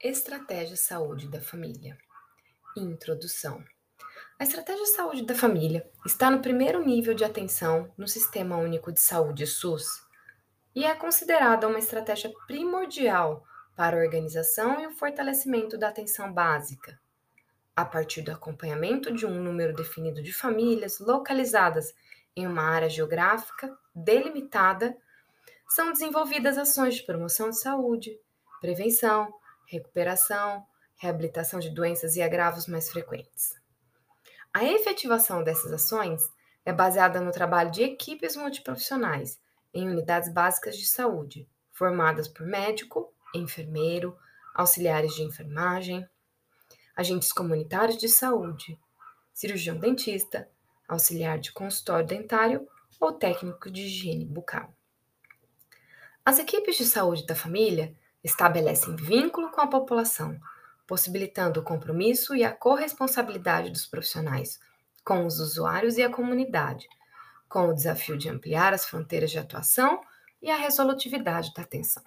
Estratégia Saúde da Família. Introdução. A Estratégia Saúde da Família está no primeiro nível de atenção no Sistema Único de Saúde SUS e é considerada uma estratégia primordial para a organização e o fortalecimento da atenção básica, a partir do acompanhamento de um número definido de famílias localizadas em uma área geográfica delimitada, são desenvolvidas ações de promoção de saúde, prevenção, recuperação, reabilitação de doenças e agravos mais frequentes. A efetivação dessas ações é baseada no trabalho de equipes multiprofissionais em unidades básicas de saúde, formadas por médico, enfermeiro, auxiliares de enfermagem, agentes comunitários de saúde, cirurgião dentista, auxiliar de consultório dentário ou técnico de higiene bucal. As equipes de saúde da família estabelecem vínculo com a população, possibilitando o compromisso e a corresponsabilidade dos profissionais com os usuários e a comunidade, com o desafio de ampliar as fronteiras de atuação e a resolutividade da atenção.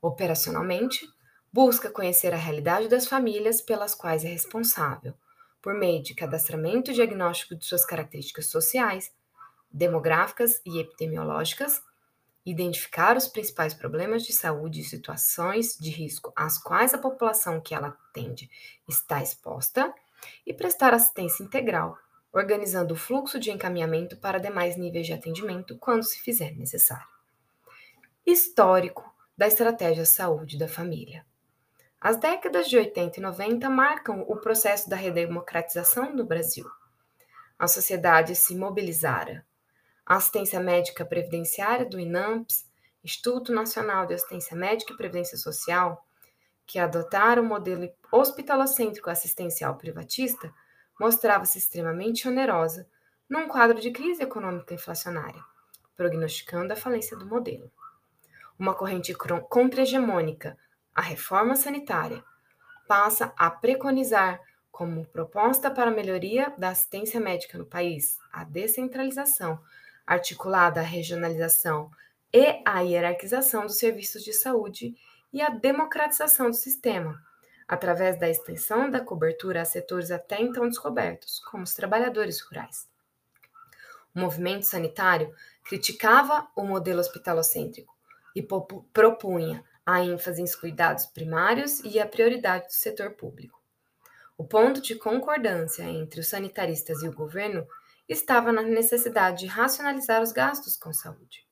Operacionalmente, busca conhecer a realidade das famílias pelas quais é responsável, por meio de cadastramento e diagnóstico de suas características sociais, demográficas e epidemiológicas, identificar os principais problemas de saúde e situações de risco às quais a população que ela atende está exposta e prestar assistência integral, organizando o fluxo de encaminhamento para demais níveis de atendimento quando se fizer necessário. Histórico da estratégia saúde da família. As décadas de 80 e 90 marcam o processo da redemocratização no Brasil. A sociedade se mobilizara. Assistência médica previdenciária do INAMPS, Instituto Nacional de Assistência Médica e Previdência Social, que adotaram o modelo hospitalocêntrico assistencial privatista, mostrava-se extremamente onerosa num quadro de crise econômica inflacionária, prognosticando a falência do modelo. Uma corrente contra-hegemônica, a reforma sanitária, passa a preconizar como proposta para a melhoria da assistência médica no país a descentralização, articulada à regionalização e à hierarquização dos serviços de saúde e a democratização do sistema, através da extensão da cobertura a setores até então descobertos, como os trabalhadores rurais. O movimento sanitário criticava o modelo hospitalocêntrico, e propunha a ênfase em cuidados primários e a prioridade do setor público. O ponto de concordância entre os sanitaristas e o governo estava na necessidade de racionalizar os gastos com saúde.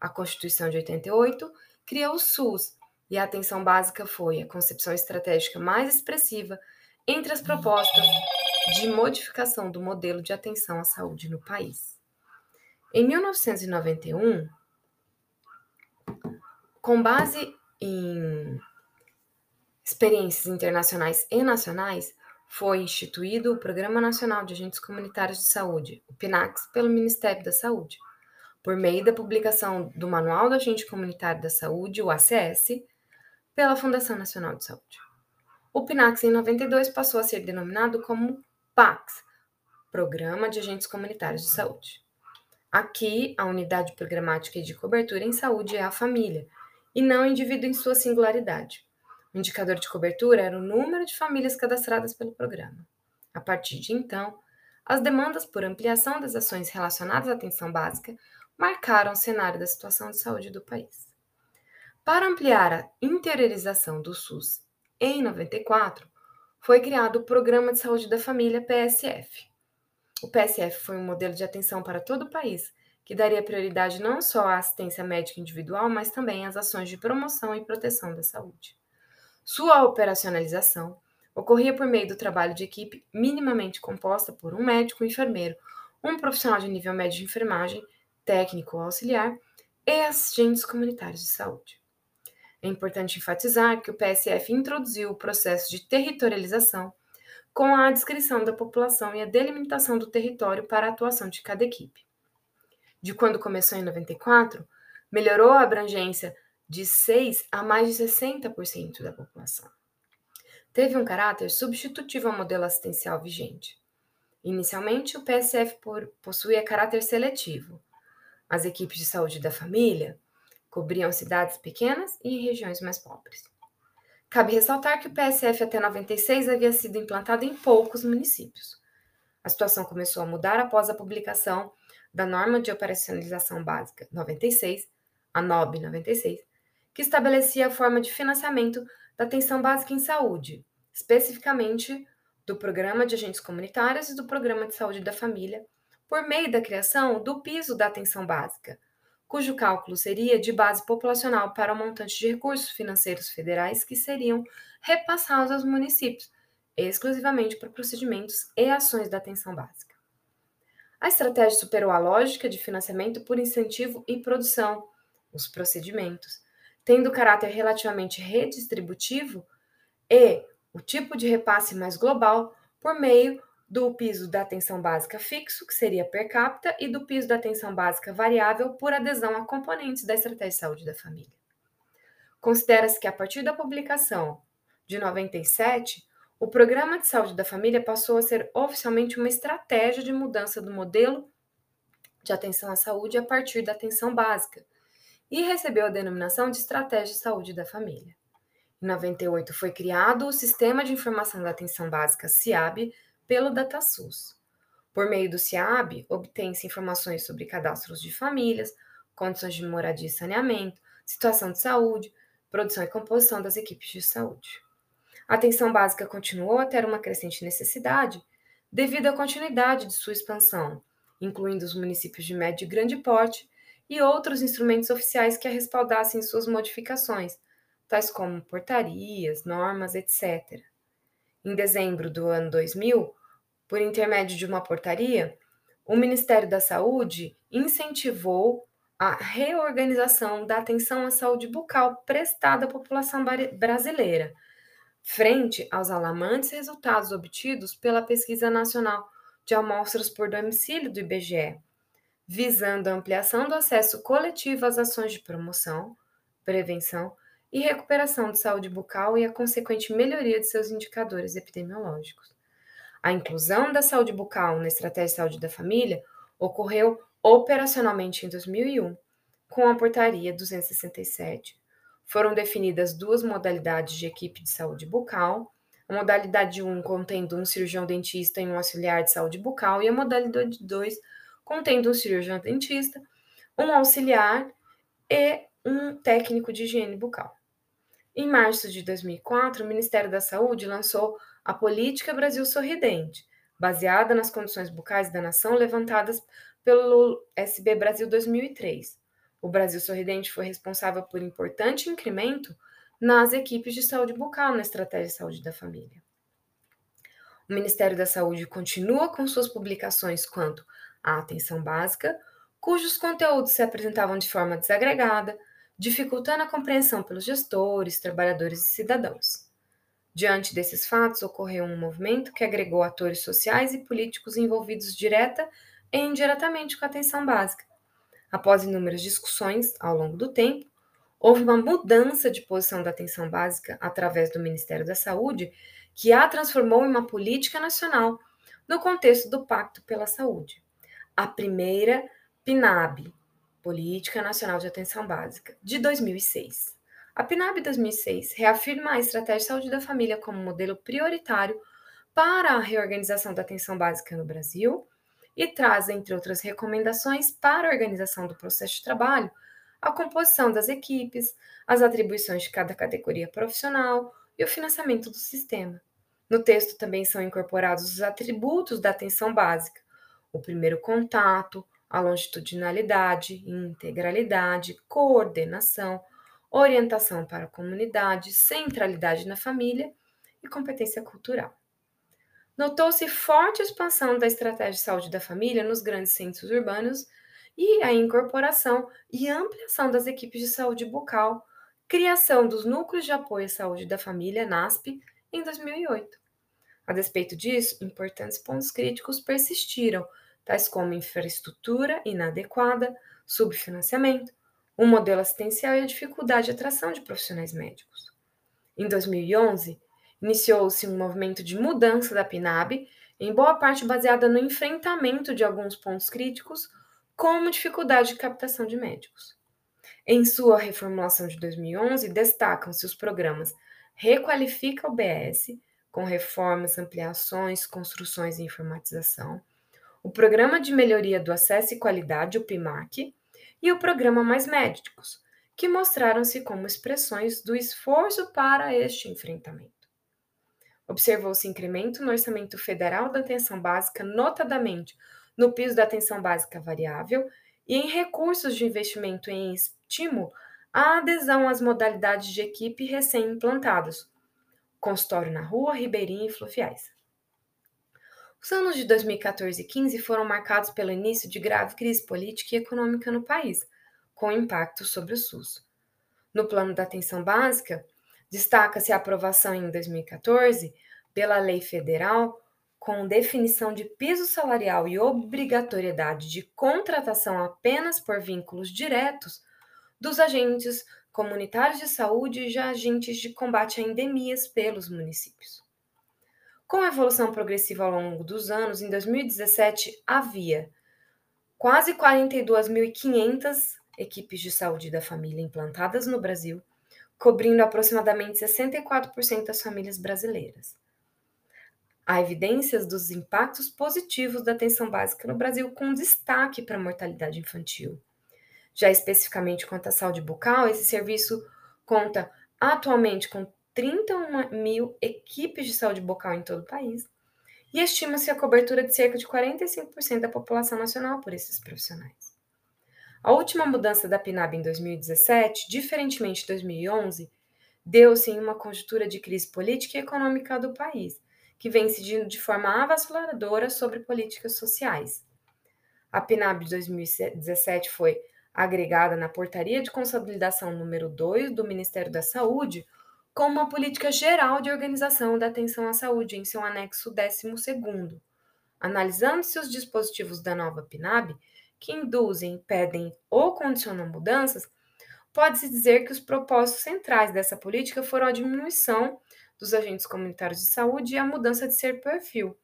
A Constituição de 88 criou o SUS e a atenção básica foi a concepção estratégica mais expressiva entre as propostas de modificação do modelo de atenção à saúde no país. Em 1991, com base em experiências internacionais e nacionais, foi instituído o Programa Nacional de Agentes Comunitários de Saúde, o PNACS, pelo Ministério da Saúde, por meio da publicação do Manual do Agente Comunitário da Saúde, o ACS, pela Fundação Nacional de Saúde. O PNACS, em 92, passou a ser denominado como PACS, Programa de Agentes Comunitários de Saúde. Aqui, a unidade programática e de cobertura em saúde é a família, e não o indivíduo em sua singularidade. O indicador de cobertura era o número de famílias cadastradas pelo programa. A partir de então, as demandas por ampliação das ações relacionadas à atenção básica marcaram o cenário da situação de saúde do país. Para ampliar a interiorização do SUS em 94, foi criado o Programa de Saúde da Família PSF. O PSF foi um modelo de atenção para todo o país, que daria prioridade não só à assistência médica individual, mas também às ações de promoção e proteção da saúde. Sua operacionalização ocorria por meio do trabalho de equipe minimamente composta por um médico, um enfermeiro, um profissional de nível médio de enfermagem, técnico ou auxiliar e assistentes comunitários de saúde. É importante enfatizar que o PSF introduziu o processo de territorialização com a descrição da população e a delimitação do território para a atuação de cada equipe de quando começou em 94, melhorou a abrangência de 6 a mais de 60% da população. Teve um caráter substitutivo ao modelo assistencial vigente. Inicialmente, o PSF possuía caráter seletivo. As equipes de saúde da família cobriam cidades pequenas e regiões mais pobres. Cabe ressaltar que o PSF até 96 havia sido implantado em poucos municípios. A situação começou a mudar após a publicação da Norma de Operacionalização Básica 96, a NOB 96, que estabelecia a forma de financiamento da atenção básica em saúde, especificamente do Programa de Agentes Comunitários e do Programa de Saúde da Família, por meio da criação do piso da atenção básica, cujo cálculo seria de base populacional para o montante de recursos financeiros federais que seriam repassados aos municípios, exclusivamente para procedimentos e ações da atenção básica. A estratégia superou a lógica de financiamento por incentivo e produção, os procedimentos, tendo caráter relativamente redistributivo e o tipo de repasse mais global por meio do piso da atenção básica fixo, que seria per capita, e do piso da atenção básica variável por adesão a componentes da estratégia de saúde da família. Considera-se que a partir da publicação de 97, o Programa de Saúde da Família passou a ser oficialmente uma estratégia de mudança do modelo de atenção à saúde a partir da atenção básica e recebeu a denominação de Estratégia de Saúde da Família. Em 98 foi criado o Sistema de Informação da Atenção Básica SIAB pelo DataSUS. Por meio do SIAB, obtém-se informações sobre cadastros de famílias, condições de moradia e saneamento, situação de saúde, produção e composição das equipes de saúde. A atenção básica continuou a ter uma crescente necessidade devido à continuidade de sua expansão, incluindo os municípios de médio e grande porte e outros instrumentos oficiais que a respaldassem em suas modificações, tais como portarias, normas, etc. Em dezembro do ano 2000, por intermédio de uma portaria, o Ministério da Saúde incentivou a reorganização da atenção à saúde bucal prestada à população brasileira frente aos alarmantes resultados obtidos pela Pesquisa Nacional de Amostras por Domicílio do IBGE, visando a ampliação do acesso coletivo às ações de promoção, prevenção e recuperação de saúde bucal e a consequente melhoria de seus indicadores epidemiológicos. A inclusão da saúde bucal na Estratégia de Saúde da Família ocorreu operacionalmente em 2001, com a Portaria 267, foram definidas duas modalidades de equipe de saúde bucal, a modalidade 1 contendo um cirurgião dentista e um auxiliar de saúde bucal, e a modalidade 2 contendo um cirurgião dentista, um auxiliar e um técnico de higiene bucal. Em março de 2004, o Ministério da Saúde lançou a Política Brasil Sorridente, baseada nas condições bucais da nação levantadas pelo SB Brasil 2003. O Brasil Sorridente foi responsável por importante incremento nas equipes de saúde bucal na estratégia de saúde da família. O Ministério da Saúde continua com suas publicações quanto à atenção básica, cujos conteúdos se apresentavam de forma desagregada, dificultando a compreensão pelos gestores, trabalhadores e cidadãos. Diante desses fatos, ocorreu um movimento que agregou atores sociais e políticos envolvidos direta e indiretamente com a atenção básica, Após inúmeras discussões ao longo do tempo, houve uma mudança de posição da atenção básica através do Ministério da Saúde, que a transformou em uma política nacional no contexto do Pacto pela Saúde. A primeira PNAB, Política Nacional de Atenção Básica, de 2006. A PNAB 2006 reafirma a estratégia de saúde da família como modelo prioritário para a reorganização da atenção básica no Brasil e traz, entre outras recomendações, para a organização do processo de trabalho, a composição das equipes, as atribuições de cada categoria profissional e o financiamento do sistema. No texto também são incorporados os atributos da atenção básica: o primeiro contato, a longitudinalidade, integralidade, coordenação, orientação para a comunidade, centralidade na família e competência cultural. Notou-se forte expansão da estratégia de saúde da família nos grandes centros urbanos e a incorporação e ampliação das equipes de saúde bucal, criação dos núcleos de apoio à saúde da família, NASP, em 2008. A despeito disso, importantes pontos críticos persistiram, tais como infraestrutura inadequada, subfinanciamento, um modelo assistencial e a dificuldade de atração de profissionais médicos. Em 2011, Iniciou-se um movimento de mudança da PNAB, em boa parte baseada no enfrentamento de alguns pontos críticos, como dificuldade de captação de médicos. Em sua reformulação de 2011, destacam-se os programas Requalifica o BS, com reformas, ampliações, construções e informatização, o Programa de Melhoria do Acesso e Qualidade, o PIMAC, e o Programa Mais Médicos, que mostraram-se como expressões do esforço para este enfrentamento. Observou-se incremento no orçamento federal da atenção básica, notadamente no piso da atenção básica variável e em recursos de investimento em estímulo à adesão às modalidades de equipe recém-implantados, consultório na rua, ribeirinho e fluviais. Os anos de 2014 e 15 foram marcados pelo início de grave crise política e econômica no país, com impacto sobre o SUS. No plano da atenção básica, destaca-se a aprovação em 2014 pela lei federal com definição de piso salarial e obrigatoriedade de contratação apenas por vínculos diretos dos agentes comunitários de saúde e agentes de combate a endemias pelos municípios. Com a evolução progressiva ao longo dos anos, em 2017 havia quase 42.500 equipes de saúde da família implantadas no Brasil, cobrindo aproximadamente 64% das famílias brasileiras. Há evidências dos impactos positivos da atenção básica no Brasil, com destaque para a mortalidade infantil. Já especificamente quanto à saúde bucal, esse serviço conta atualmente com 31 mil equipes de saúde bucal em todo o país e estima-se a cobertura de cerca de 45% da população nacional por esses profissionais. A última mudança da PNAB em 2017, diferentemente de 2011, deu-se em uma conjuntura de crise política e econômica do país, que vem incidindo de forma avassaladora sobre políticas sociais. A PNAB de 2017 foi agregada na Portaria de Consolidação número 2 do Ministério da Saúde como uma política geral de organização da atenção à saúde em seu anexo 12 Analisando-se os dispositivos da nova PNAB, que induzem, impedem ou condicionam mudanças, pode-se dizer que os propósitos centrais dessa política foram a diminuição dos agentes comunitários de saúde e a mudança de ser perfil,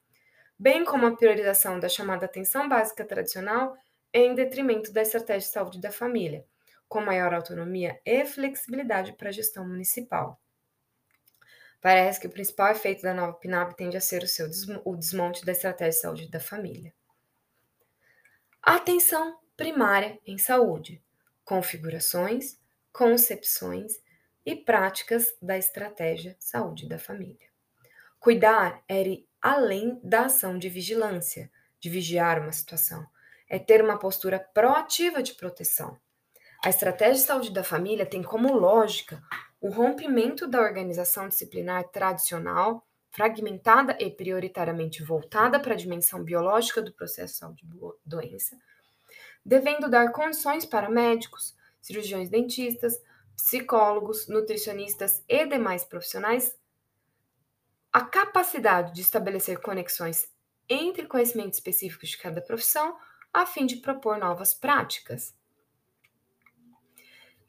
bem como a priorização da chamada atenção básica tradicional em detrimento da estratégia de saúde da família, com maior autonomia e flexibilidade para a gestão municipal. Parece que o principal efeito da nova PNAB tende a ser o, seu o desmonte da estratégia de saúde da família. Atenção primária em saúde, configurações, concepções e práticas da estratégia saúde da família. Cuidar é ir além da ação de vigilância, de vigiar uma situação, é ter uma postura proativa de proteção. A estratégia de saúde da família tem como lógica o rompimento da organização disciplinar tradicional, fragmentada e prioritariamente voltada para a dimensão biológica do processo de saúde-doença, devendo dar condições para médicos, cirurgiões dentistas, psicólogos, nutricionistas e demais profissionais a capacidade de estabelecer conexões entre conhecimentos específicos de cada profissão a fim de propor novas práticas.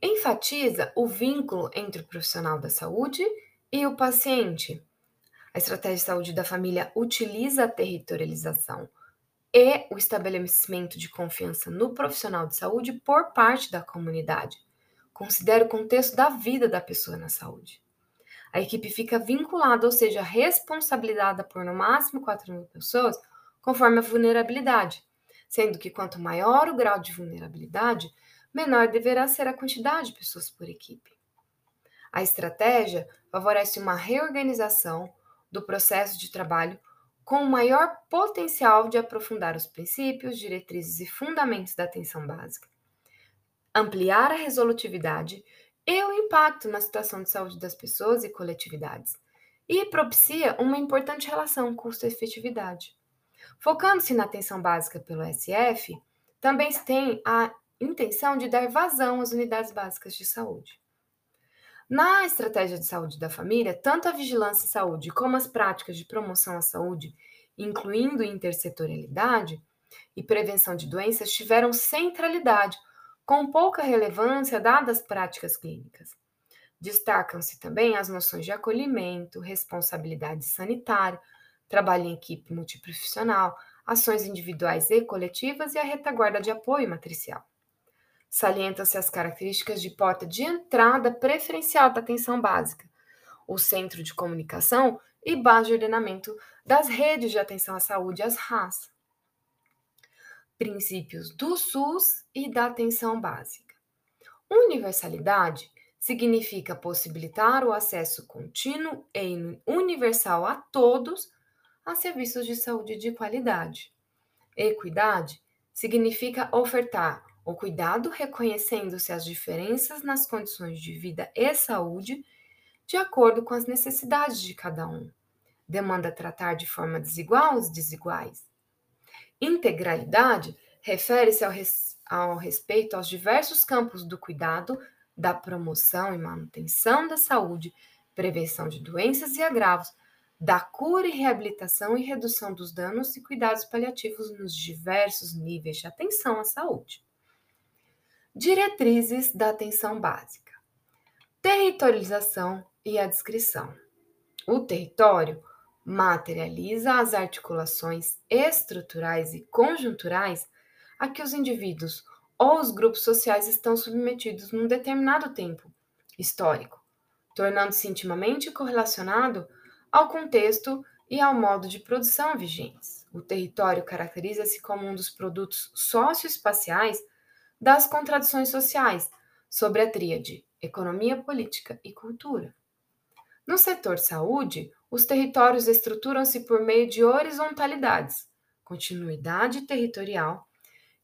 Enfatiza o vínculo entre o profissional da saúde e o paciente. A estratégia de saúde da família utiliza a territorialização e o estabelecimento de confiança no profissional de saúde por parte da comunidade. Considera o contexto da vida da pessoa na saúde. A equipe fica vinculada, ou seja, responsabilizada por no máximo 4 mil pessoas, conforme a vulnerabilidade, sendo que quanto maior o grau de vulnerabilidade, menor deverá ser a quantidade de pessoas por equipe. A estratégia favorece uma reorganização do processo de trabalho com o maior potencial de aprofundar os princípios, diretrizes e fundamentos da atenção básica, ampliar a resolutividade e o impacto na situação de saúde das pessoas e coletividades, e propicia uma importante relação custo-efetividade. Focando-se na atenção básica pelo SF, também se tem a intenção de dar vazão às unidades básicas de saúde. Na estratégia de saúde da família, tanto a vigilância em saúde como as práticas de promoção à saúde, incluindo intersetorialidade e prevenção de doenças, tiveram centralidade, com pouca relevância dadas as práticas clínicas. Destacam-se também as noções de acolhimento, responsabilidade sanitária, trabalho em equipe multiprofissional, ações individuais e coletivas e a retaguarda de apoio matricial. Salienta-se as características de porta de entrada preferencial da atenção básica, o centro de comunicação e base de ordenamento das redes de atenção à saúde, as RAS. Princípios do SUS e da atenção básica. Universalidade significa possibilitar o acesso contínuo e universal a todos a serviços de saúde de qualidade. Equidade significa ofertar o cuidado reconhecendo-se as diferenças nas condições de vida e saúde de acordo com as necessidades de cada um. Demanda tratar de forma desigual os desiguais. Integralidade refere-se ao, res, ao respeito aos diversos campos do cuidado, da promoção e manutenção da saúde, prevenção de doenças e agravos, da cura e reabilitação e redução dos danos e cuidados paliativos nos diversos níveis de atenção à saúde. Diretrizes da atenção básica: territorialização e a descrição. O território materializa as articulações estruturais e conjunturais a que os indivíduos ou os grupos sociais estão submetidos num determinado tempo histórico, tornando-se intimamente correlacionado ao contexto e ao modo de produção vigentes. O território caracteriza-se como um dos produtos socioespaciais das contradições sociais sobre a tríade economia, política e cultura. No setor saúde, os territórios estruturam-se por meio de horizontalidades, continuidade territorial,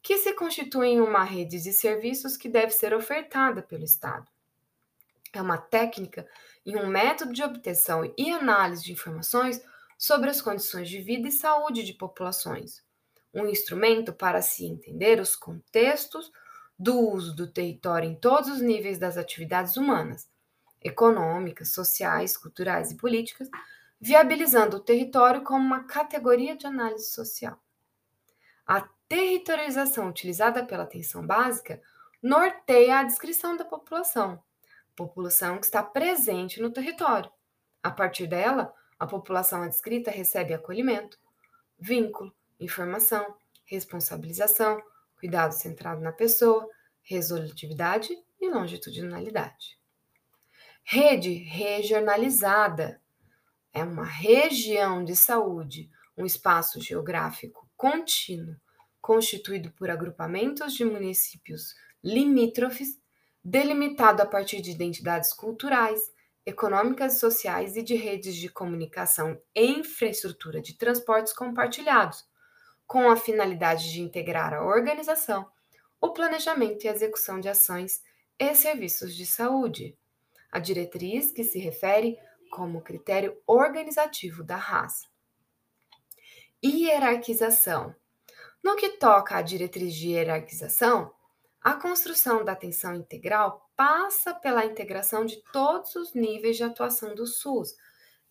que se constituem em uma rede de serviços que deve ser ofertada pelo Estado. É uma técnica e um método de obtenção e análise de informações sobre as condições de vida e saúde de populações, um instrumento para se entender os contextos do uso do território em todos os níveis das atividades humanas, econômicas, sociais, culturais e políticas, viabilizando o território como uma categoria de análise social. A territorialização utilizada pela atenção básica norteia a descrição da população, população que está presente no território. A partir dela, a população descrita recebe acolhimento, vínculo, informação, responsabilização, cuidado centrado na pessoa, resolutividade e longitudinalidade. Rede regionalizada é uma região de saúde, um espaço geográfico contínuo, constituído por agrupamentos de municípios limítrofes, delimitado a partir de identidades culturais, econômicas e sociais e de redes de comunicação e infraestrutura de transportes compartilhados, com a finalidade de integrar a organização, o planejamento e a execução de ações e serviços de saúde. A diretriz que se refere como critério organizativo da raça. Hierarquização. No que toca à diretriz de hierarquização, a construção da atenção integral passa pela integração de todos os níveis de atuação do SUS,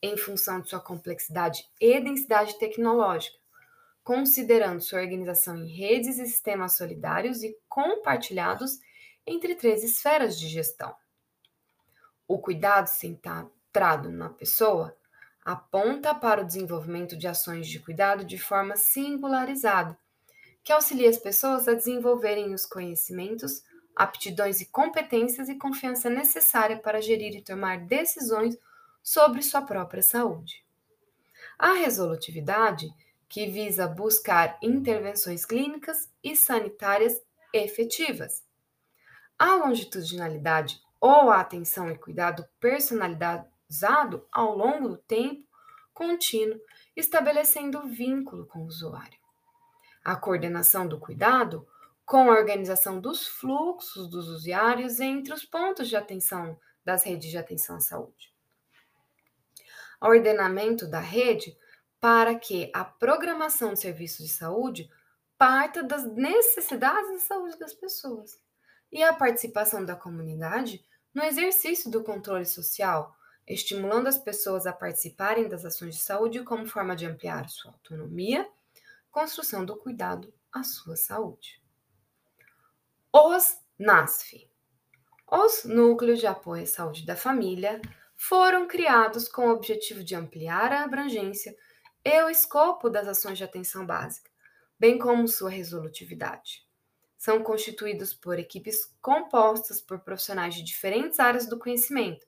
em função de sua complexidade e densidade tecnológica, considerando sua organização em redes e sistemas solidários e compartilhados entre três esferas de gestão. O cuidado centrado na pessoa aponta para o desenvolvimento de ações de cuidado de forma singularizada, que auxilia as pessoas a desenvolverem os conhecimentos, aptidões e competências e confiança necessária para gerir e tomar decisões sobre sua própria saúde. A resolutividade que visa buscar intervenções clínicas e sanitárias efetivas. A longitudinalidade ou a atenção e cuidado personalizado ao longo do tempo contínuo, estabelecendo vínculo com o usuário. A coordenação do cuidado com a organização dos fluxos dos usuários entre os pontos de atenção das redes de atenção à saúde. O ordenamento da rede para que a programação de serviços de saúde parta das necessidades de saúde das pessoas e a participação da comunidade no exercício do controle social, estimulando as pessoas a participarem das ações de saúde como forma de ampliar sua autonomia, construção do cuidado à sua saúde. Os NASF, os Núcleos de Apoio à Saúde da Família, foram criados com o objetivo de ampliar a abrangência e o escopo das ações de atenção básica, bem como sua resolutividade. são constituídos por equipes compostas por profissionais de diferentes áreas do conhecimento,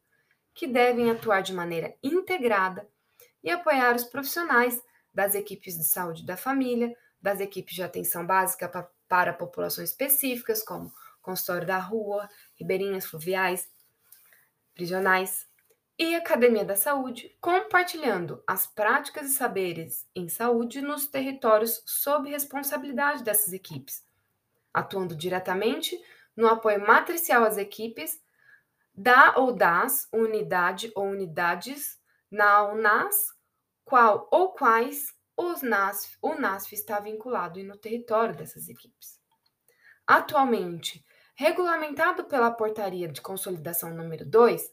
que devem atuar de maneira integrada e apoiar os profissionais das equipes de saúde da família, das equipes de atenção básica para populações específicas, como consultório da rua, ribeirinhas fluviais, prisionais, e Academia da Saúde, compartilhando as práticas e saberes em saúde nos territórios sob responsabilidade dessas equipes, atuando diretamente no apoio matricial às equipes da ou das unidade ou unidades na UNAS, qual ou quais os NASF, o NASF está vinculado e no território dessas equipes. Atualmente, regulamentado pela Portaria de Consolidação número 2,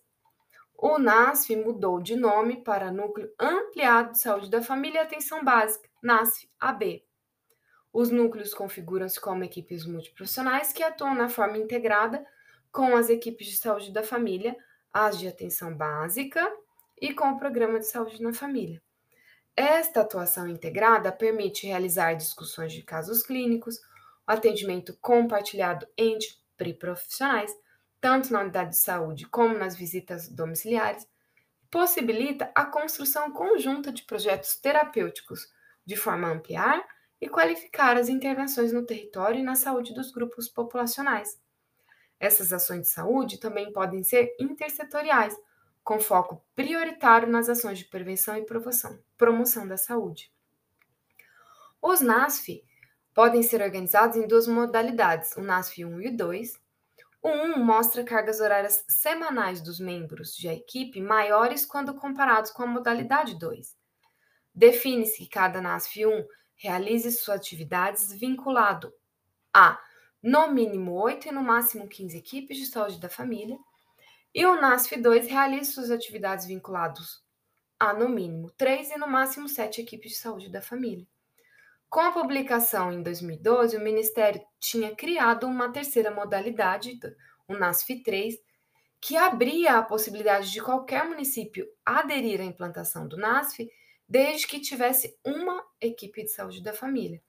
o NASF mudou de nome para Núcleo Ampliado de Saúde da Família e Atenção Básica, NASF-AB. Os núcleos configuram-se como equipes multiprofissionais que atuam na forma integrada com as equipes de saúde da família, as de atenção básica e com o programa de saúde na família. Esta atuação integrada permite realizar discussões de casos clínicos, atendimento compartilhado entre profissionais, tanto na unidade de saúde como nas visitas domiciliares, possibilita a construção conjunta de projetos terapêuticos, de forma a ampliar e qualificar as intervenções no território e na saúde dos grupos populacionais. Essas ações de saúde também podem ser intersetoriais, com foco prioritário nas ações de prevenção e promoção, promoção da saúde. Os NASF podem ser organizados em duas modalidades, o NASF 1 e 2, o 1 mostra cargas horárias semanais dos membros de equipe maiores quando comparados com a modalidade 2. Define-se que cada NASF 1 realize suas atividades vinculado a no mínimo 8 e no máximo 15 equipes de saúde da família, e o NASF 2 realize suas atividades vinculados a no mínimo 3 e no máximo 7 equipes de saúde da família. Com a publicação em 2012, o Ministério tinha criado uma terceira modalidade, o NASF 3, que abria a possibilidade de qualquer município aderir à implantação do NASF, desde que tivesse uma equipe de saúde da família.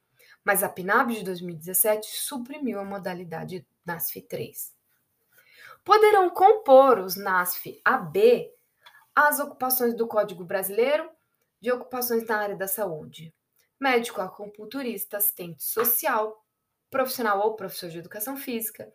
Mas a PNAB de 2017 suprimiu a modalidade NASF 3. Poderão compor os NASF AB as ocupações do Código Brasileiro de Ocupações na área da saúde, médico acupunturista, assistente social, profissional ou professor de educação física,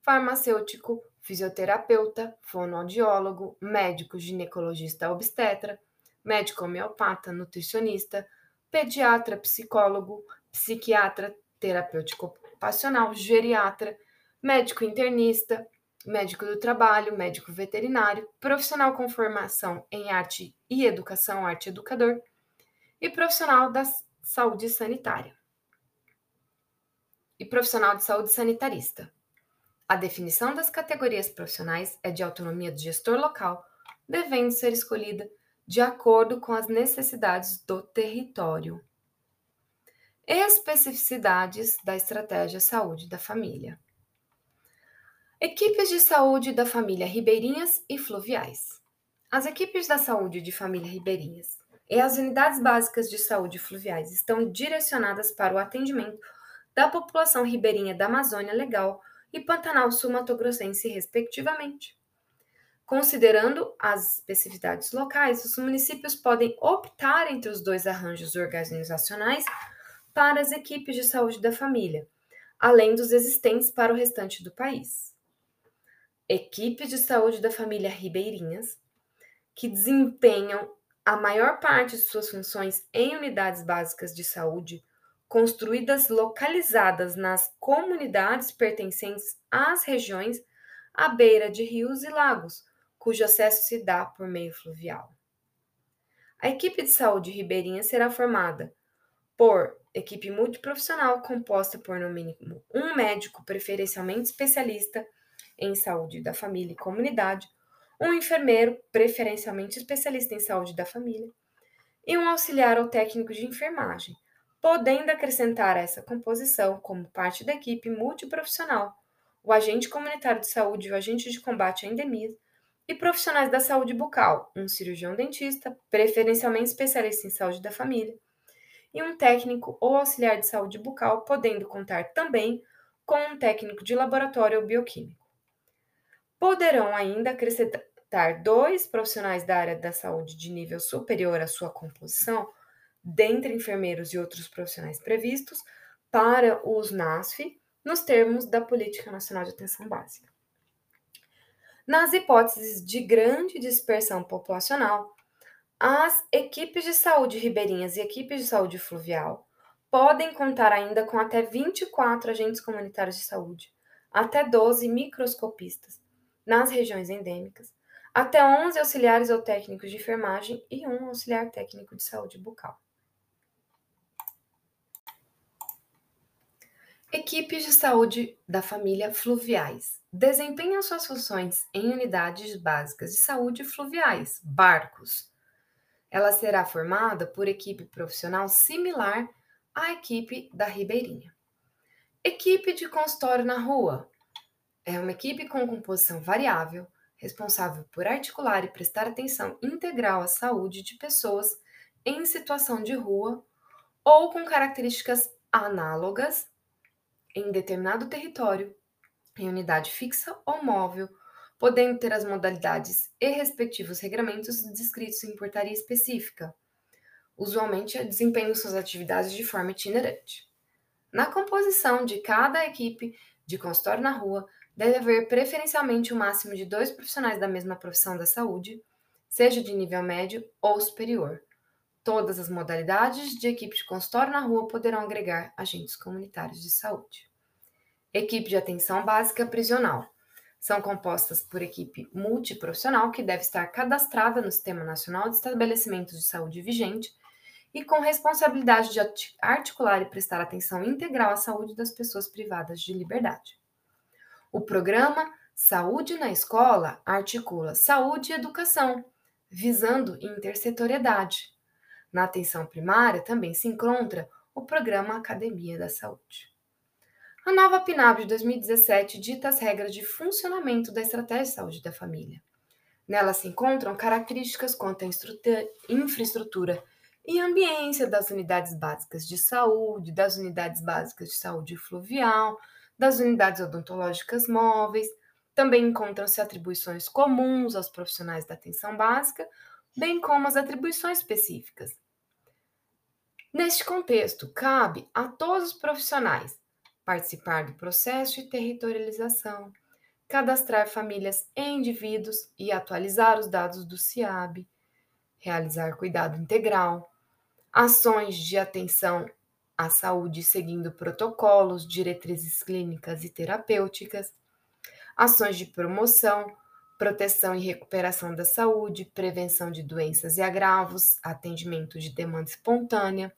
farmacêutico, fisioterapeuta, fonoaudiólogo, médico ginecologista obstetra, médico homeopata, nutricionista, pediatra, psicólogo, psiquiatra, terapêutico ocupacional, geriatra, médico internista, médico do trabalho, médico veterinário, profissional com formação em arte e educação, arte educador, e profissional das saúde sanitária e profissional de saúde sanitarista. A definição das categorias profissionais é de autonomia do gestor local, devendo ser escolhida de acordo com as necessidades do território. Especificidades da estratégia saúde da família. Equipes de saúde da família ribeirinhas e fluviais. As equipes da saúde de família ribeirinhas e as unidades básicas de saúde fluviais estão direcionadas para o atendimento da população ribeirinha da Amazônia Legal e Pantanal Sul-Mato-Grossense, respectivamente. Considerando as especificidades locais, os municípios podem optar entre os dois arranjos organizacionais para as equipes de saúde da família, além dos existentes para o restante do país. Equipes de saúde da família ribeirinhas, que desempenham a maior parte de suas funções em unidades básicas de saúde, construídas localizadas nas comunidades pertencentes às regiões à beira de rios e lagos, cujo acesso se dá por meio fluvial. A equipe de saúde ribeirinha será formada por equipe multiprofissional composta por no mínimo um médico, preferencialmente especialista em saúde da família e comunidade, um enfermeiro, preferencialmente especialista em saúde da família, e um auxiliar ou técnico de enfermagem, podendo acrescentar a essa composição, como parte da equipe multiprofissional, o agente comunitário de saúde e o agente de combate a endemias, e profissionais da saúde bucal, um cirurgião dentista, preferencialmente especialista em saúde da família, e um técnico ou auxiliar de saúde bucal, podendo contar também com um técnico de laboratório ou bioquímico. Poderão ainda acrescentar dois profissionais da área da saúde de nível superior à sua composição, dentre enfermeiros e outros profissionais previstos, para os NASF, nos termos da Política Nacional de Atenção Básica. Nas hipóteses de grande dispersão populacional, as equipes de saúde ribeirinhas e equipes de saúde fluvial podem contar ainda com até 24 agentes comunitários de saúde, até 12 microscopistas nas regiões endêmicas, até 11 auxiliares ou técnicos de enfermagem e um auxiliar técnico de saúde bucal. Equipes de saúde da família fluviais desempenham suas funções em unidades básicas de saúde fluviais, barcos. Ela será formada por equipe profissional similar à equipe da Ribeirinha. Equipe de consultório na rua é uma equipe com composição variável, responsável por articular e prestar atenção integral à saúde de pessoas em situação de rua ou com características análogas em determinado território, em unidade fixa ou móvel, podendo ter as modalidades e respectivos regramentos descritos em portaria específica. Usualmente, desempenham suas atividades de forma itinerante. Na composição de cada equipe de consultório na rua, deve haver preferencialmente o máximo de dois profissionais da mesma profissão da saúde, seja de nível médio ou superior. Todas as modalidades de equipe de consultório na rua poderão agregar agentes comunitários de saúde. Equipe de atenção básica prisional. São compostas por equipe multiprofissional que deve estar cadastrada no Sistema Nacional de Estabelecimentos de Saúde vigente e com responsabilidade de articular e prestar atenção integral à saúde das pessoas privadas de liberdade. O programa Saúde na Escola articula saúde e educação, visando intersetoriedade, na atenção primária também se encontra o programa Academia da Saúde. A nova PNAB de 2017 dita as regras de funcionamento da estratégia de saúde da família. Nela se encontram características quanto à infraestrutura e ambiência das unidades básicas de saúde, das unidades básicas de saúde fluvial, das unidades odontológicas móveis. Também encontram-se atribuições comuns aos profissionais da atenção básica, bem como as atribuições específicas. Neste contexto, cabe a todos os profissionais participar do processo de territorialização, cadastrar famílias e indivíduos e atualizar os dados do CIAB, realizar cuidado integral, ações de atenção à saúde seguindo protocolos, diretrizes clínicas e terapêuticas, ações de promoção, proteção e recuperação da saúde, prevenção de doenças e agravos, atendimento de demanda espontânea,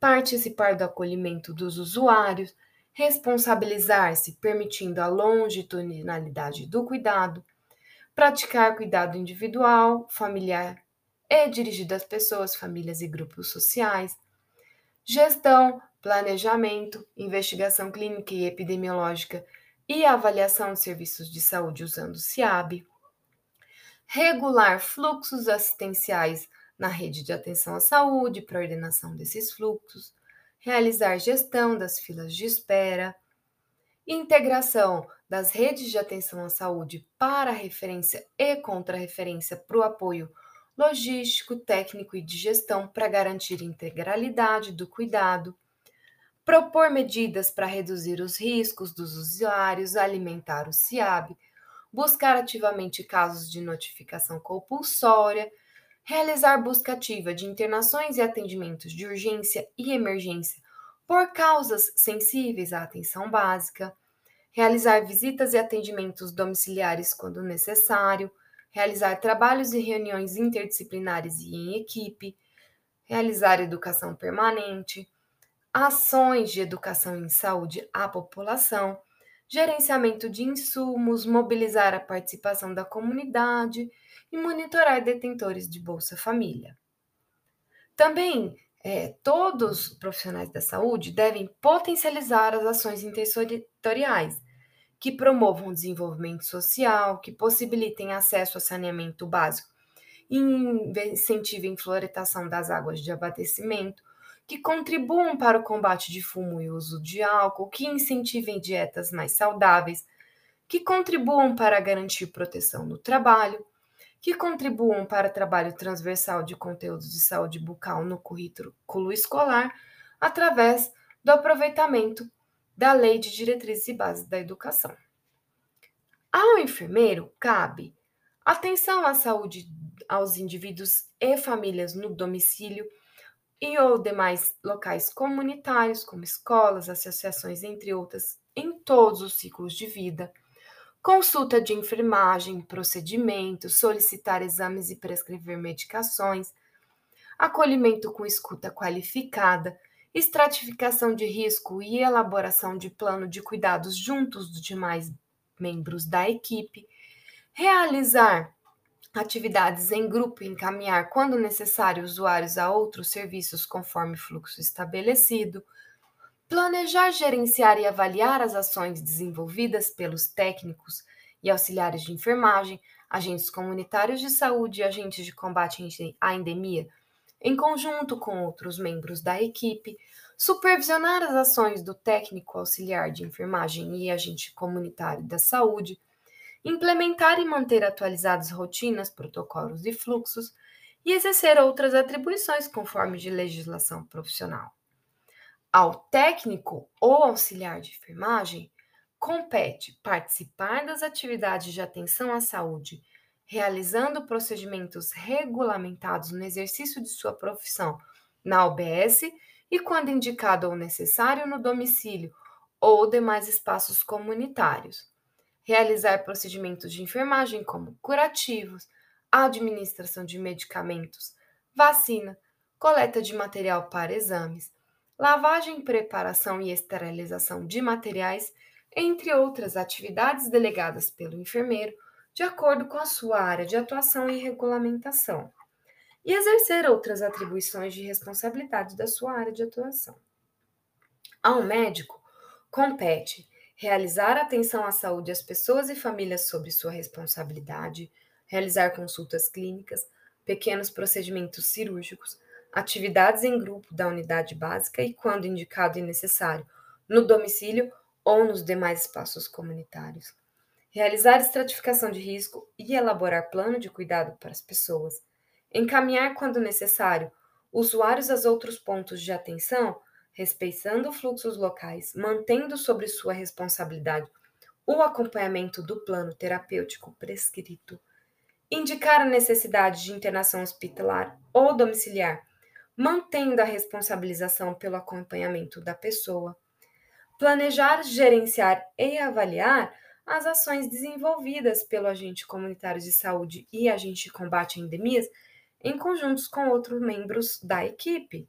participar do acolhimento dos usuários, responsabilizar-se, permitindo a longitudinalidade do cuidado, praticar cuidado individual, familiar e dirigido às pessoas, famílias e grupos sociais, gestão, planejamento, investigação clínica e epidemiológica e avaliação de serviços de saúde usando o CIAB, regular fluxos assistenciais na rede de atenção à saúde para ordenação desses fluxos, realizar gestão das filas de espera, integração das redes de atenção à saúde para referência e contra-referência para o apoio logístico, técnico e de gestão para garantir integralidade do cuidado, propor medidas para reduzir os riscos dos usuários, alimentar o CIAB, buscar ativamente casos de notificação compulsória, realizar busca ativa de internações e atendimentos de urgência e emergência por causas sensíveis à atenção básica, realizar visitas e atendimentos domiciliares quando necessário, realizar trabalhos e reuniões interdisciplinares e em equipe, realizar educação permanente, ações de educação em saúde à população, gerenciamento de insumos, mobilizar a participação da comunidade e monitorar detentores de Bolsa Família. Também é, todos os profissionais da saúde devem potencializar as ações intersetoriais que promovam desenvolvimento social, que possibilitem acesso a saneamento básico e incentivem floretação das águas de abastecimento, que contribuam para o combate de fumo e uso de álcool, que incentivem dietas mais saudáveis, que contribuam para garantir proteção no trabalho, que contribuam para trabalho transversal de conteúdos de saúde bucal no currículo escolar, através do aproveitamento da Lei de Diretrizes e Bases da Educação. Ao enfermeiro cabe atenção à saúde aos indivíduos e famílias no domicílio e ou demais locais comunitários, como escolas, associações, entre outras, em todos os ciclos de vida. Consulta de enfermagem, procedimentos, solicitar exames e prescrever medicações, acolhimento com escuta qualificada, estratificação de risco e elaboração de plano de cuidados juntos dos demais membros da equipe, realizar atividades em grupo e encaminhar, quando necessário, usuários a outros serviços conforme fluxo estabelecido Planejar, gerenciar e avaliar as ações desenvolvidas pelos técnicos e auxiliares de enfermagem, agentes comunitários de saúde e agentes de combate à endemia, em conjunto com outros membros da equipe, supervisionar as ações do técnico auxiliar de enfermagem e agente comunitário da saúde, implementar e manter atualizadas rotinas, protocolos e fluxos, e exercer outras atribuições conforme de legislação profissional. Ao técnico ou auxiliar de enfermagem, compete participar das atividades de atenção à saúde, realizando procedimentos regulamentados no exercício de sua profissão na OBS e, quando indicado ou necessário, no domicílio ou demais espaços comunitários. Realizar procedimentos de enfermagem como curativos, administração de medicamentos, vacina, coleta de material para exames, lavagem, preparação e esterilização de materiais, entre outras atividades delegadas pelo enfermeiro, de acordo com a sua área de atuação e regulamentação, e exercer outras atribuições de responsabilidade da sua área de atuação. Ao médico, compete realizar atenção à saúde às pessoas e famílias sob sua responsabilidade, realizar consultas clínicas, pequenos procedimentos cirúrgicos, atividades em grupo da unidade básica e, quando indicado e necessário, no domicílio ou nos demais espaços comunitários. Realizar estratificação de risco e elaborar plano de cuidado para as pessoas. Encaminhar, quando necessário, usuários aos outros pontos de atenção, respeitando fluxos locais, mantendo sobre sua responsabilidade o acompanhamento do plano terapêutico prescrito. Indicar a necessidade de internação hospitalar ou domiciliar mantendo a responsabilização pelo acompanhamento da pessoa. Planejar, gerenciar e avaliar as ações desenvolvidas pelo agente comunitário de saúde e agente de combate a endemias em conjuntos com outros membros da equipe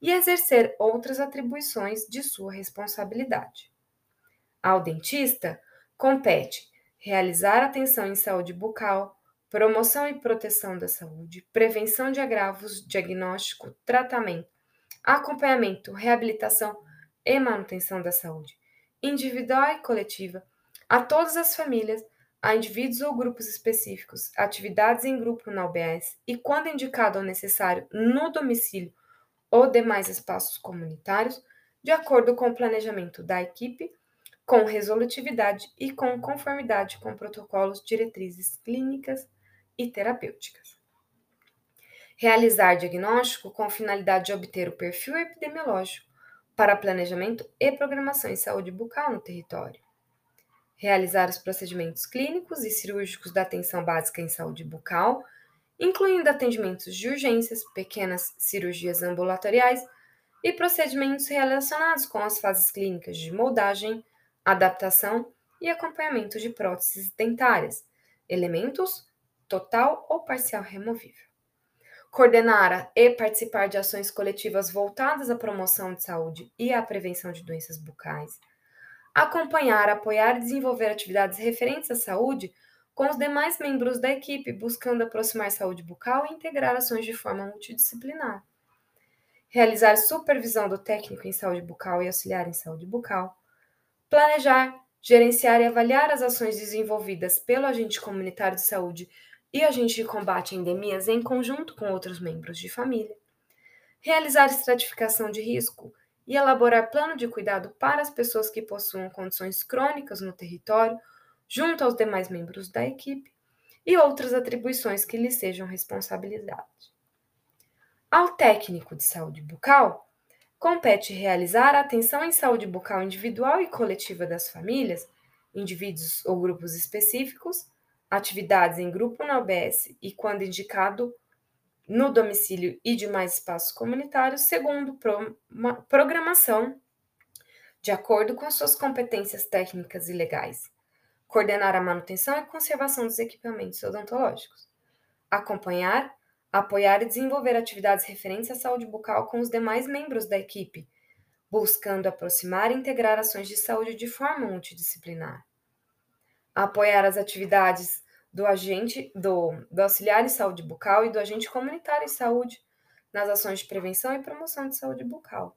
e exercer outras atribuições de sua responsabilidade. Ao dentista, compete realizar atenção em saúde bucal, promoção e proteção da saúde, prevenção de agravos, diagnóstico, tratamento, acompanhamento, reabilitação e manutenção da saúde, individual e coletiva, a todas as famílias, a indivíduos ou grupos específicos, atividades em grupo na UBS e, quando indicado ou necessário, no domicílio ou demais espaços comunitários, de acordo com o planejamento da equipe, com resolutividade e com conformidade com protocolos, diretrizes clínicas e terapêuticas. Realizar diagnóstico com finalidade de obter o perfil epidemiológico para planejamento e programação em saúde bucal no território. Realizar os procedimentos clínicos e cirúrgicos da atenção básica em saúde bucal, incluindo atendimentos de urgências, pequenas cirurgias ambulatoriais e procedimentos relacionados com as fases clínicas de moldagem, adaptação e acompanhamento de próteses dentárias, elementos total ou parcial removível. Coordenar e participar de ações coletivas voltadas à promoção de saúde e à prevenção de doenças bucais. Acompanhar, apoiar e desenvolver atividades referentes à saúde com os demais membros da equipe, buscando aproximar saúde bucal e integrar ações de forma multidisciplinar. Realizar supervisão do técnico em saúde bucal e auxiliar em saúde bucal. Planejar, gerenciar e avaliar as ações desenvolvidas pelo agente comunitário de saúde e agente de combate a endemias em conjunto com outros membros de família. realizar estratificação de risco e elaborar plano de cuidado para as pessoas que possuam condições crônicas no território, junto aos demais membros da equipe, e outras atribuições que lhe sejam responsabilizadas. Ao técnico de saúde bucal, compete realizar a atenção em saúde bucal individual e coletiva das famílias, indivíduos ou grupos específicos, atividades em grupo na OBS e, quando indicado, no domicílio e demais espaços comunitários, segundo pro, programação, de acordo com suas competências técnicas e legais. Coordenar a manutenção e conservação dos equipamentos odontológicos. Acompanhar, apoiar e desenvolver atividades referentes à saúde bucal com os demais membros da equipe, buscando aproximar e integrar ações de saúde de forma multidisciplinar. Apoiar as atividades do agente do, do auxiliar em saúde bucal e do agente comunitário em saúde nas ações de prevenção e promoção de saúde bucal.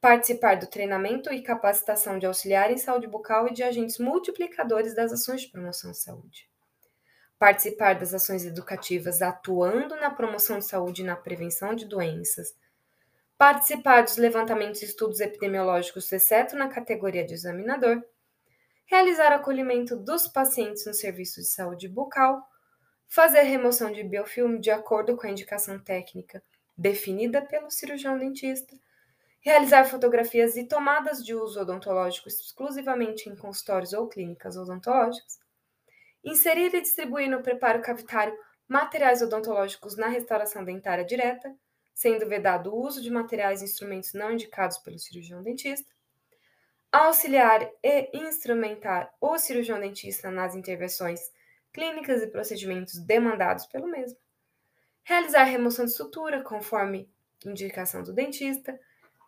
Participar do treinamento e capacitação de auxiliar em saúde bucal e de agentes multiplicadores das ações de promoção de saúde. Participar das ações educativas atuando na promoção de saúde e na prevenção de doenças. Participar dos levantamentos e estudos epidemiológicos, exceto na categoria de examinador realizar acolhimento dos pacientes no serviço de saúde bucal, fazer remoção de biofilme de acordo com a indicação técnica definida pelo cirurgião dentista, realizar fotografias e tomadas de uso odontológico exclusivamente em consultórios ou clínicas odontológicas, inserir e distribuir no preparo cavitário materiais odontológicos na restauração dentária direta, sendo vedado o uso de materiais e instrumentos não indicados pelo cirurgião dentista, auxiliar e instrumentar o cirurgião dentista nas intervenções clínicas e procedimentos demandados pelo mesmo, realizar remoção de sutura conforme indicação do dentista,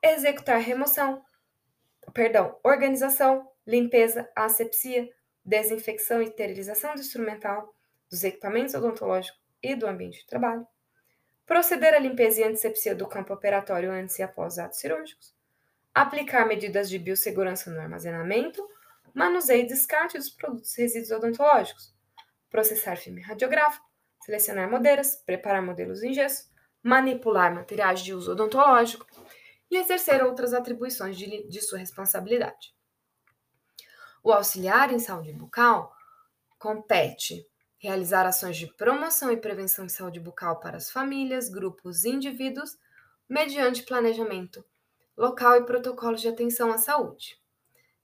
executar remoção, perdão, organização, limpeza, asepsia, desinfecção e esterilização do instrumental, dos equipamentos odontológicos e do ambiente de trabalho, proceder à limpeza e antisepsia do campo operatório antes e após atos cirúrgicos, aplicar medidas de biossegurança no armazenamento, manuseio e descarte dos produtos e resíduos odontológicos, processar filme radiográfico, selecionar modeiras, preparar modelos em gesso, manipular materiais de uso odontológico e exercer outras atribuições de, de sua responsabilidade. O auxiliar em saúde bucal compete realizar ações de promoção e prevenção em saúde bucal para as famílias, grupos e indivíduos mediante planejamento local e protocolos de atenção à saúde.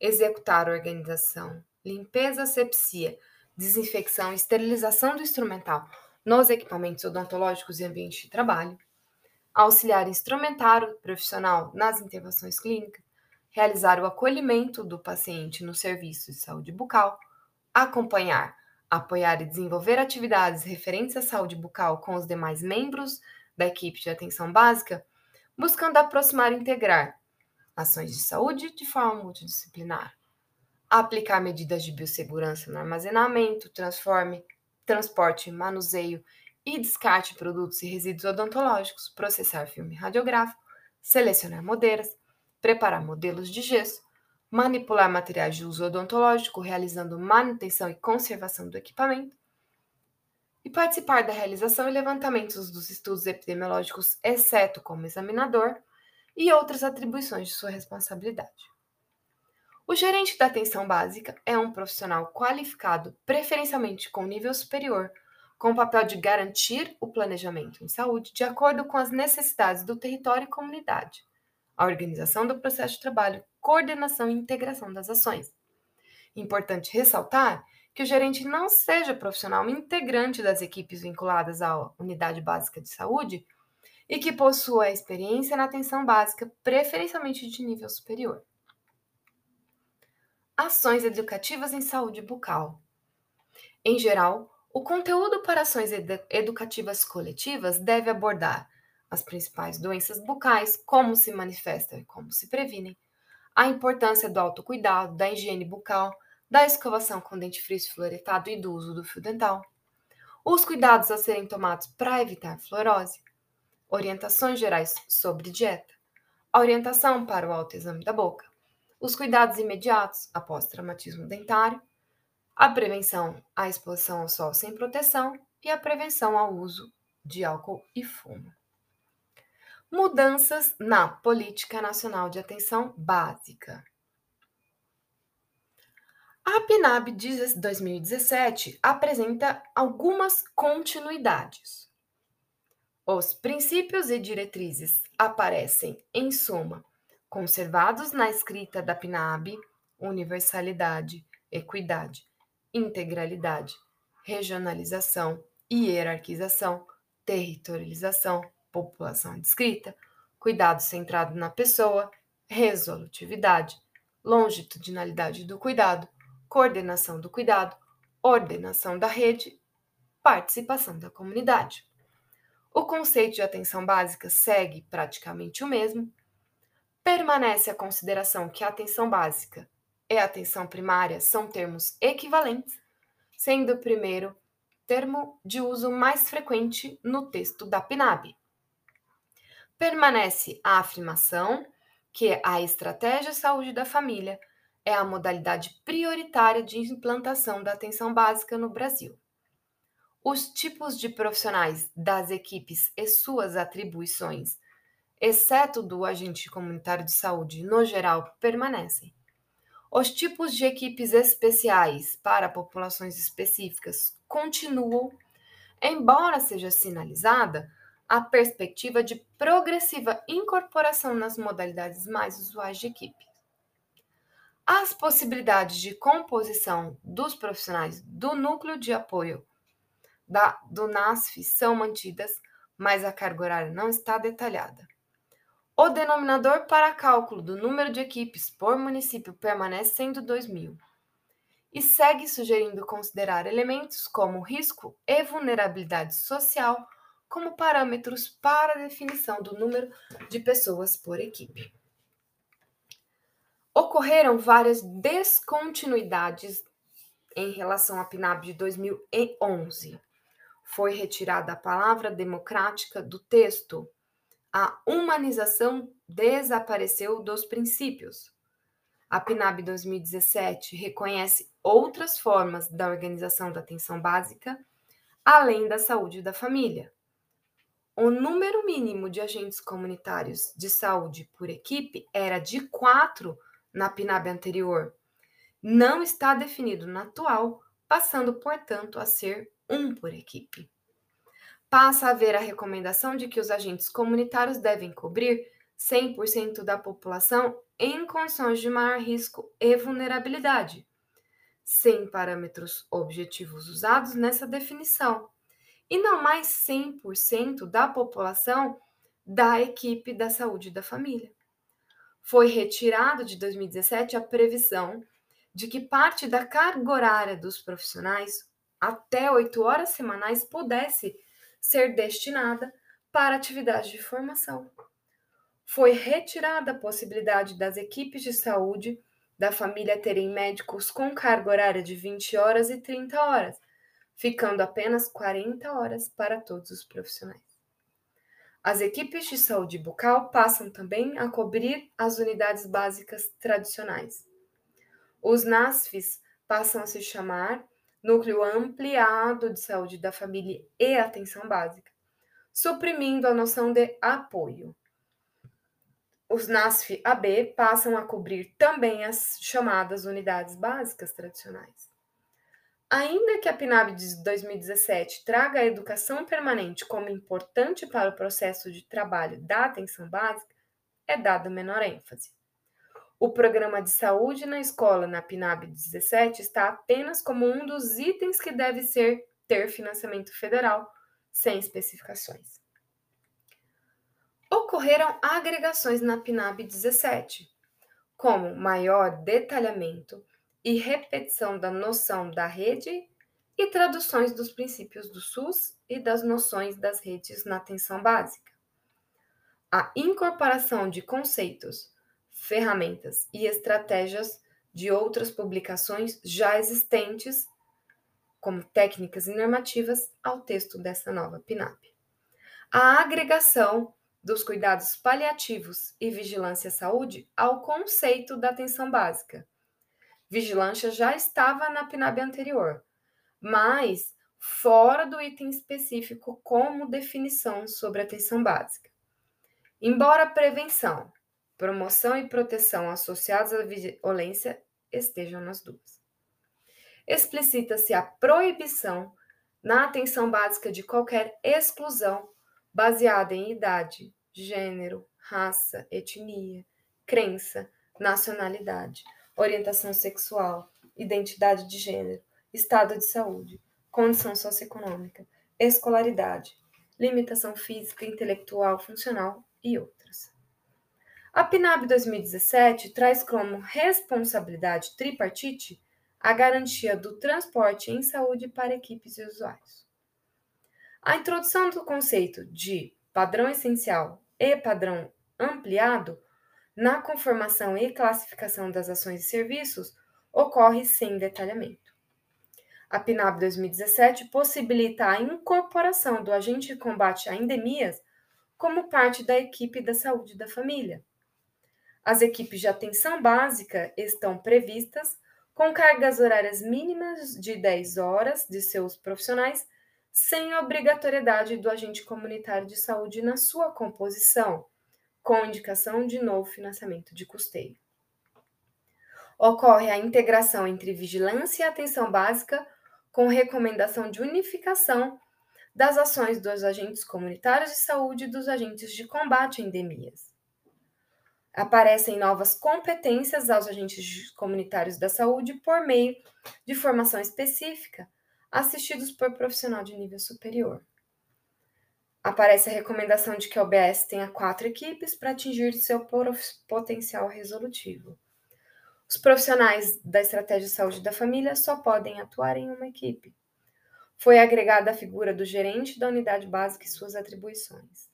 Executar organização, limpeza, asepsia, desinfecção e esterilização do instrumental nos equipamentos odontológicos e ambiente de trabalho. Auxiliar instrumentário profissional nas intervenções clínicas. Realizar o acolhimento do paciente no serviço de saúde bucal. Acompanhar, apoiar e desenvolver atividades referentes à saúde bucal com os demais membros da equipe de atenção básica buscando aproximar e integrar ações de saúde de forma multidisciplinar, aplicar medidas de biossegurança no armazenamento, transforme, transporte, manuseio e descarte de produtos e resíduos odontológicos, processar filme radiográfico, selecionar modeiras, preparar modelos de gesso, manipular materiais de uso odontológico, realizando manutenção e conservação do equipamento, e participar da realização e levantamento dos estudos epidemiológicos, exceto como examinador, e outras atribuições de sua responsabilidade. O gerente da atenção básica é um profissional qualificado, preferencialmente com nível superior, com o papel de garantir o planejamento em saúde de acordo com as necessidades do território e comunidade, a organização do processo de trabalho, coordenação e integração das ações. Importante ressaltar que o gerente não seja profissional integrante das equipes vinculadas à unidade básica de saúde e que possua experiência na atenção básica, preferencialmente de nível superior. Ações educativas em saúde bucal. Em geral, o conteúdo para ações ed educativas coletivas deve abordar as principais doenças bucais, como se manifestam e como se previnem, a importância do autocuidado, da higiene bucal, da escovação com dentifrício fluoretado e do uso do fio dental, os cuidados a serem tomados para evitar fluorose, orientações gerais sobre dieta, a orientação para o autoexame da boca, os cuidados imediatos após traumatismo dentário, a prevenção à exposição ao sol sem proteção e a prevenção ao uso de álcool e fumo. Mudanças na Política Nacional de Atenção Básica. A PNAB de 2017 apresenta algumas continuidades. Os princípios e diretrizes aparecem, em suma, conservados na escrita da PNAB, universalidade, equidade, integralidade, regionalização, hierarquização, territorialização, população descrita, cuidado centrado na pessoa, resolutividade, longitudinalidade do cuidado, coordenação do cuidado, ordenação da rede, participação da comunidade. O conceito de atenção básica segue praticamente o mesmo. Permanece a consideração que a atenção básica e a atenção primária são termos equivalentes, sendo o primeiro termo de uso mais frequente no texto da PNAB. Permanece a afirmação que a estratégia saúde da família é a modalidade prioritária de implantação da atenção básica no Brasil. Os tipos de profissionais das equipes e suas atribuições, exceto do agente comunitário de saúde no geral, permanecem. Os tipos de equipes especiais para populações específicas continuam, embora seja sinalizada a perspectiva de progressiva incorporação nas modalidades mais usuais de equipe. As possibilidades de composição dos profissionais do núcleo de apoio da, do NASF são mantidas, mas a carga horária não está detalhada. O denominador para cálculo do número de equipes por município permanece sendo 2.000 e segue sugerindo considerar elementos como risco e vulnerabilidade social como parâmetros para a definição do número de pessoas por equipe ocorreram várias descontinuidades em relação à PNAB de 2011. Foi retirada a palavra democrática do texto. A humanização desapareceu dos princípios. A PNAB 2017 reconhece outras formas da organização da atenção básica, além da saúde da família. O número mínimo de agentes comunitários de saúde por equipe era de quatro na PNAB anterior, não está definido na atual, passando, portanto, a ser um por equipe. Passa a haver a recomendação de que os agentes comunitários devem cobrir 100% da população em condições de maior risco e vulnerabilidade, sem parâmetros objetivos usados nessa definição, e não mais 100% da população da equipe da saúde da família foi retirado de 2017 a previsão de que parte da carga horária dos profissionais, até oito horas semanais, pudesse ser destinada para atividades de formação. Foi retirada a possibilidade das equipes de saúde da família terem médicos com carga horária de 20 horas e 30 horas, ficando apenas 40 horas para todos os profissionais. As equipes de saúde bucal passam também a cobrir as unidades básicas tradicionais. Os NASFs passam a se chamar Núcleo Ampliado de Saúde da Família e Atenção Básica, suprimindo a noção de apoio. Os NASF-AB passam a cobrir também as chamadas unidades básicas tradicionais. Ainda que a PNAB de 2017 traga a educação permanente como importante para o processo de trabalho da atenção básica, é dada menor ênfase. O programa de saúde na escola na PNAB 17 está apenas como um dos itens que deve ser ter financiamento federal, sem especificações. Ocorreram agregações na PNAB 17, como maior detalhamento e repetição da noção da rede e traduções dos princípios do SUS e das noções das redes na atenção básica. A incorporação de conceitos, ferramentas e estratégias de outras publicações já existentes, como técnicas e normativas, ao texto dessa nova PNAP. A agregação dos cuidados paliativos e vigilância à saúde ao conceito da atenção básica vigilância já estava na PNAB anterior, mas fora do item específico como definição sobre atenção básica. Embora prevenção, promoção e proteção associadas à violência estejam nas duas. Explicita-se a proibição na atenção básica de qualquer exclusão baseada em idade, gênero, raça, etnia, crença, nacionalidade, orientação sexual, identidade de gênero, estado de saúde, condição socioeconômica, escolaridade, limitação física, intelectual, funcional e outras. A PNAB 2017 traz como responsabilidade tripartite a garantia do transporte em saúde para equipes e usuários. A introdução do conceito de padrão essencial e padrão ampliado na conformação e classificação das ações e serviços ocorre sem detalhamento. A PNAB 2017 possibilita a incorporação do agente de combate a endemias como parte da equipe da saúde da família. As equipes de atenção básica estão previstas com cargas horárias mínimas de 10 horas de seus profissionais, sem obrigatoriedade do agente comunitário de saúde na sua composição, com indicação de novo financiamento de custeio. Ocorre a integração entre vigilância e atenção básica, com recomendação de unificação das ações dos agentes comunitários de saúde e dos agentes de combate a endemias. Aparecem novas competências aos agentes comunitários da saúde por meio de formação específica, assistidos por profissional de nível superior. Aparece a recomendação de que a OBS tenha quatro equipes para atingir seu potencial resolutivo. Os profissionais da estratégia de saúde da família só podem atuar em uma equipe. Foi agregada a figura do gerente da unidade básica e suas atribuições.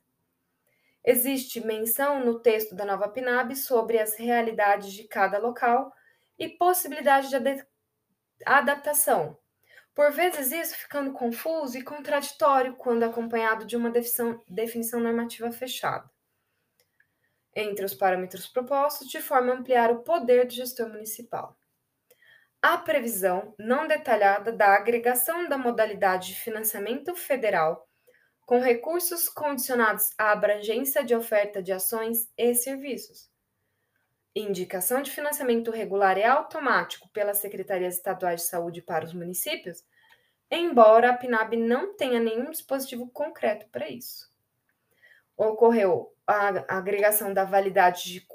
Existe menção no texto da nova PNAB sobre as realidades de cada local e possibilidade de adaptação. Por vezes, isso ficando confuso e contraditório quando acompanhado de uma definição, normativa fechada entre os parâmetros propostos, de forma a ampliar o poder do gestor municipal a previsão não detalhada da agregação da modalidade de financiamento federal com recursos condicionados à abrangência de oferta de ações e serviços. Indicação de financiamento regular e automático pelas secretarias estaduais de saúde para os municípios, embora a PNAB não tenha nenhum dispositivo concreto para isso. Ocorreu a agregação da validade de,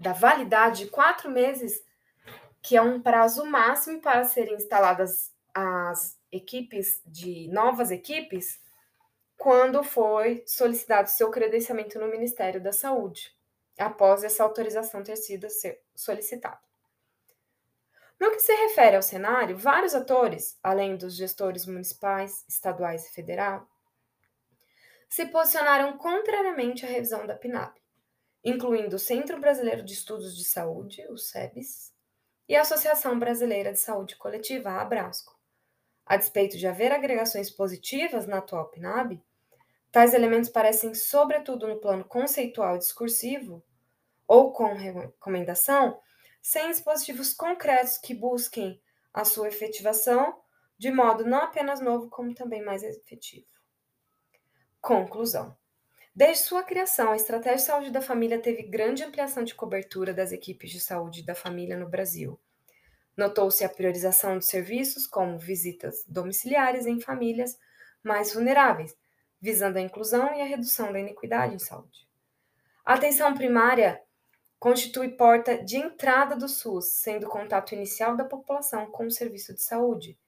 da validade de quatro meses que é um prazo máximo para serem instaladas as equipes de novas equipes quando foi solicitado seu credenciamento no Ministério da Saúde, após essa autorização ter sido solicitada. No que se refere ao cenário, vários atores, além dos gestores municipais, estaduais e federal, se posicionaram contrariamente à revisão da PNAB, incluindo o Centro Brasileiro de Estudos de Saúde, o SEBS, e a Associação Brasileira de Saúde Coletiva, a Abrasco. A despeito de haver agregações positivas na atual PNAB, tais elementos parecem, sobretudo no plano conceitual e discursivo, ou com recomendação, sem dispositivos concretos que busquem a sua efetivação de modo não apenas novo, como também mais efetivo. Conclusão. Desde sua criação, a Estratégia de Saúde da Família teve grande ampliação de cobertura das equipes de saúde da família no Brasil. Notou-se a priorização de serviços como visitas domiciliares em famílias mais vulneráveis, visando a inclusão e a redução da inequidade em saúde. A atenção primária constitui porta de entrada do SUS, sendo o contato inicial da população com o serviço de saúde,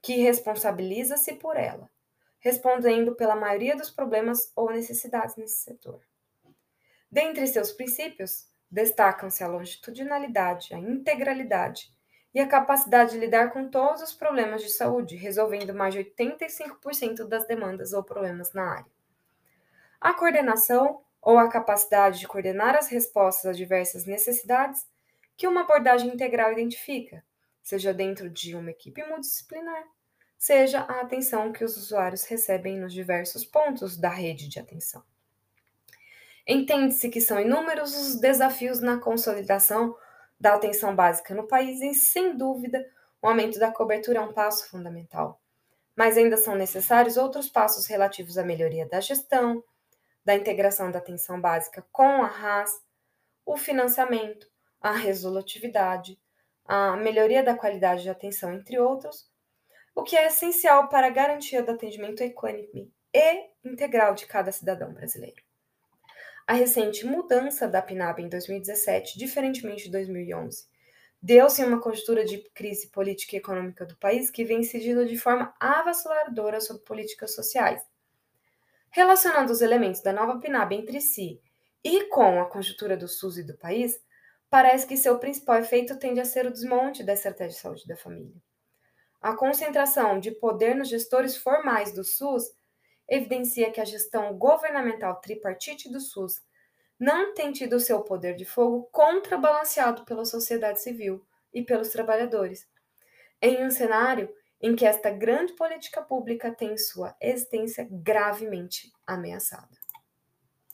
que responsabiliza-se por ela respondendo pela maioria dos problemas ou necessidades nesse setor. Dentre seus princípios, destacam-se a longitudinalidade, a integralidade e a capacidade de lidar com todos os problemas de saúde, resolvendo mais de 85% das demandas ou problemas na área. A coordenação ou a capacidade de coordenar as respostas às diversas necessidades que uma abordagem integral identifica, seja dentro de uma equipe multidisciplinar, seja a atenção que os usuários recebem nos diversos pontos da rede de atenção. Entende-se que são inúmeros os desafios na consolidação da atenção básica no país e, sem dúvida, o aumento da cobertura é um passo fundamental. Mas ainda são necessários outros passos relativos à melhoria da gestão, da integração da atenção básica com a RAS, o financiamento, a resolutividade, a melhoria da qualidade de atenção, entre outros, o que é essencial para a garantia do atendimento equânime e integral de cada cidadão brasileiro. A recente mudança da PNAB em 2017, diferentemente de 2011, deu-se uma conjuntura de crise política e econômica do país que vem incidindo de forma avassaladora sobre políticas sociais. Relacionando os elementos da nova PNAB entre si e com a conjuntura do SUS e do país, parece que seu principal efeito tende a ser o desmonte da estratégia de saúde da família. A concentração de poder nos gestores formais do SUS evidencia que a gestão governamental tripartite do SUS não tem tido seu poder de fogo contrabalanceado pela sociedade civil e pelos trabalhadores, em um cenário em que esta grande política pública tem sua existência gravemente ameaçada.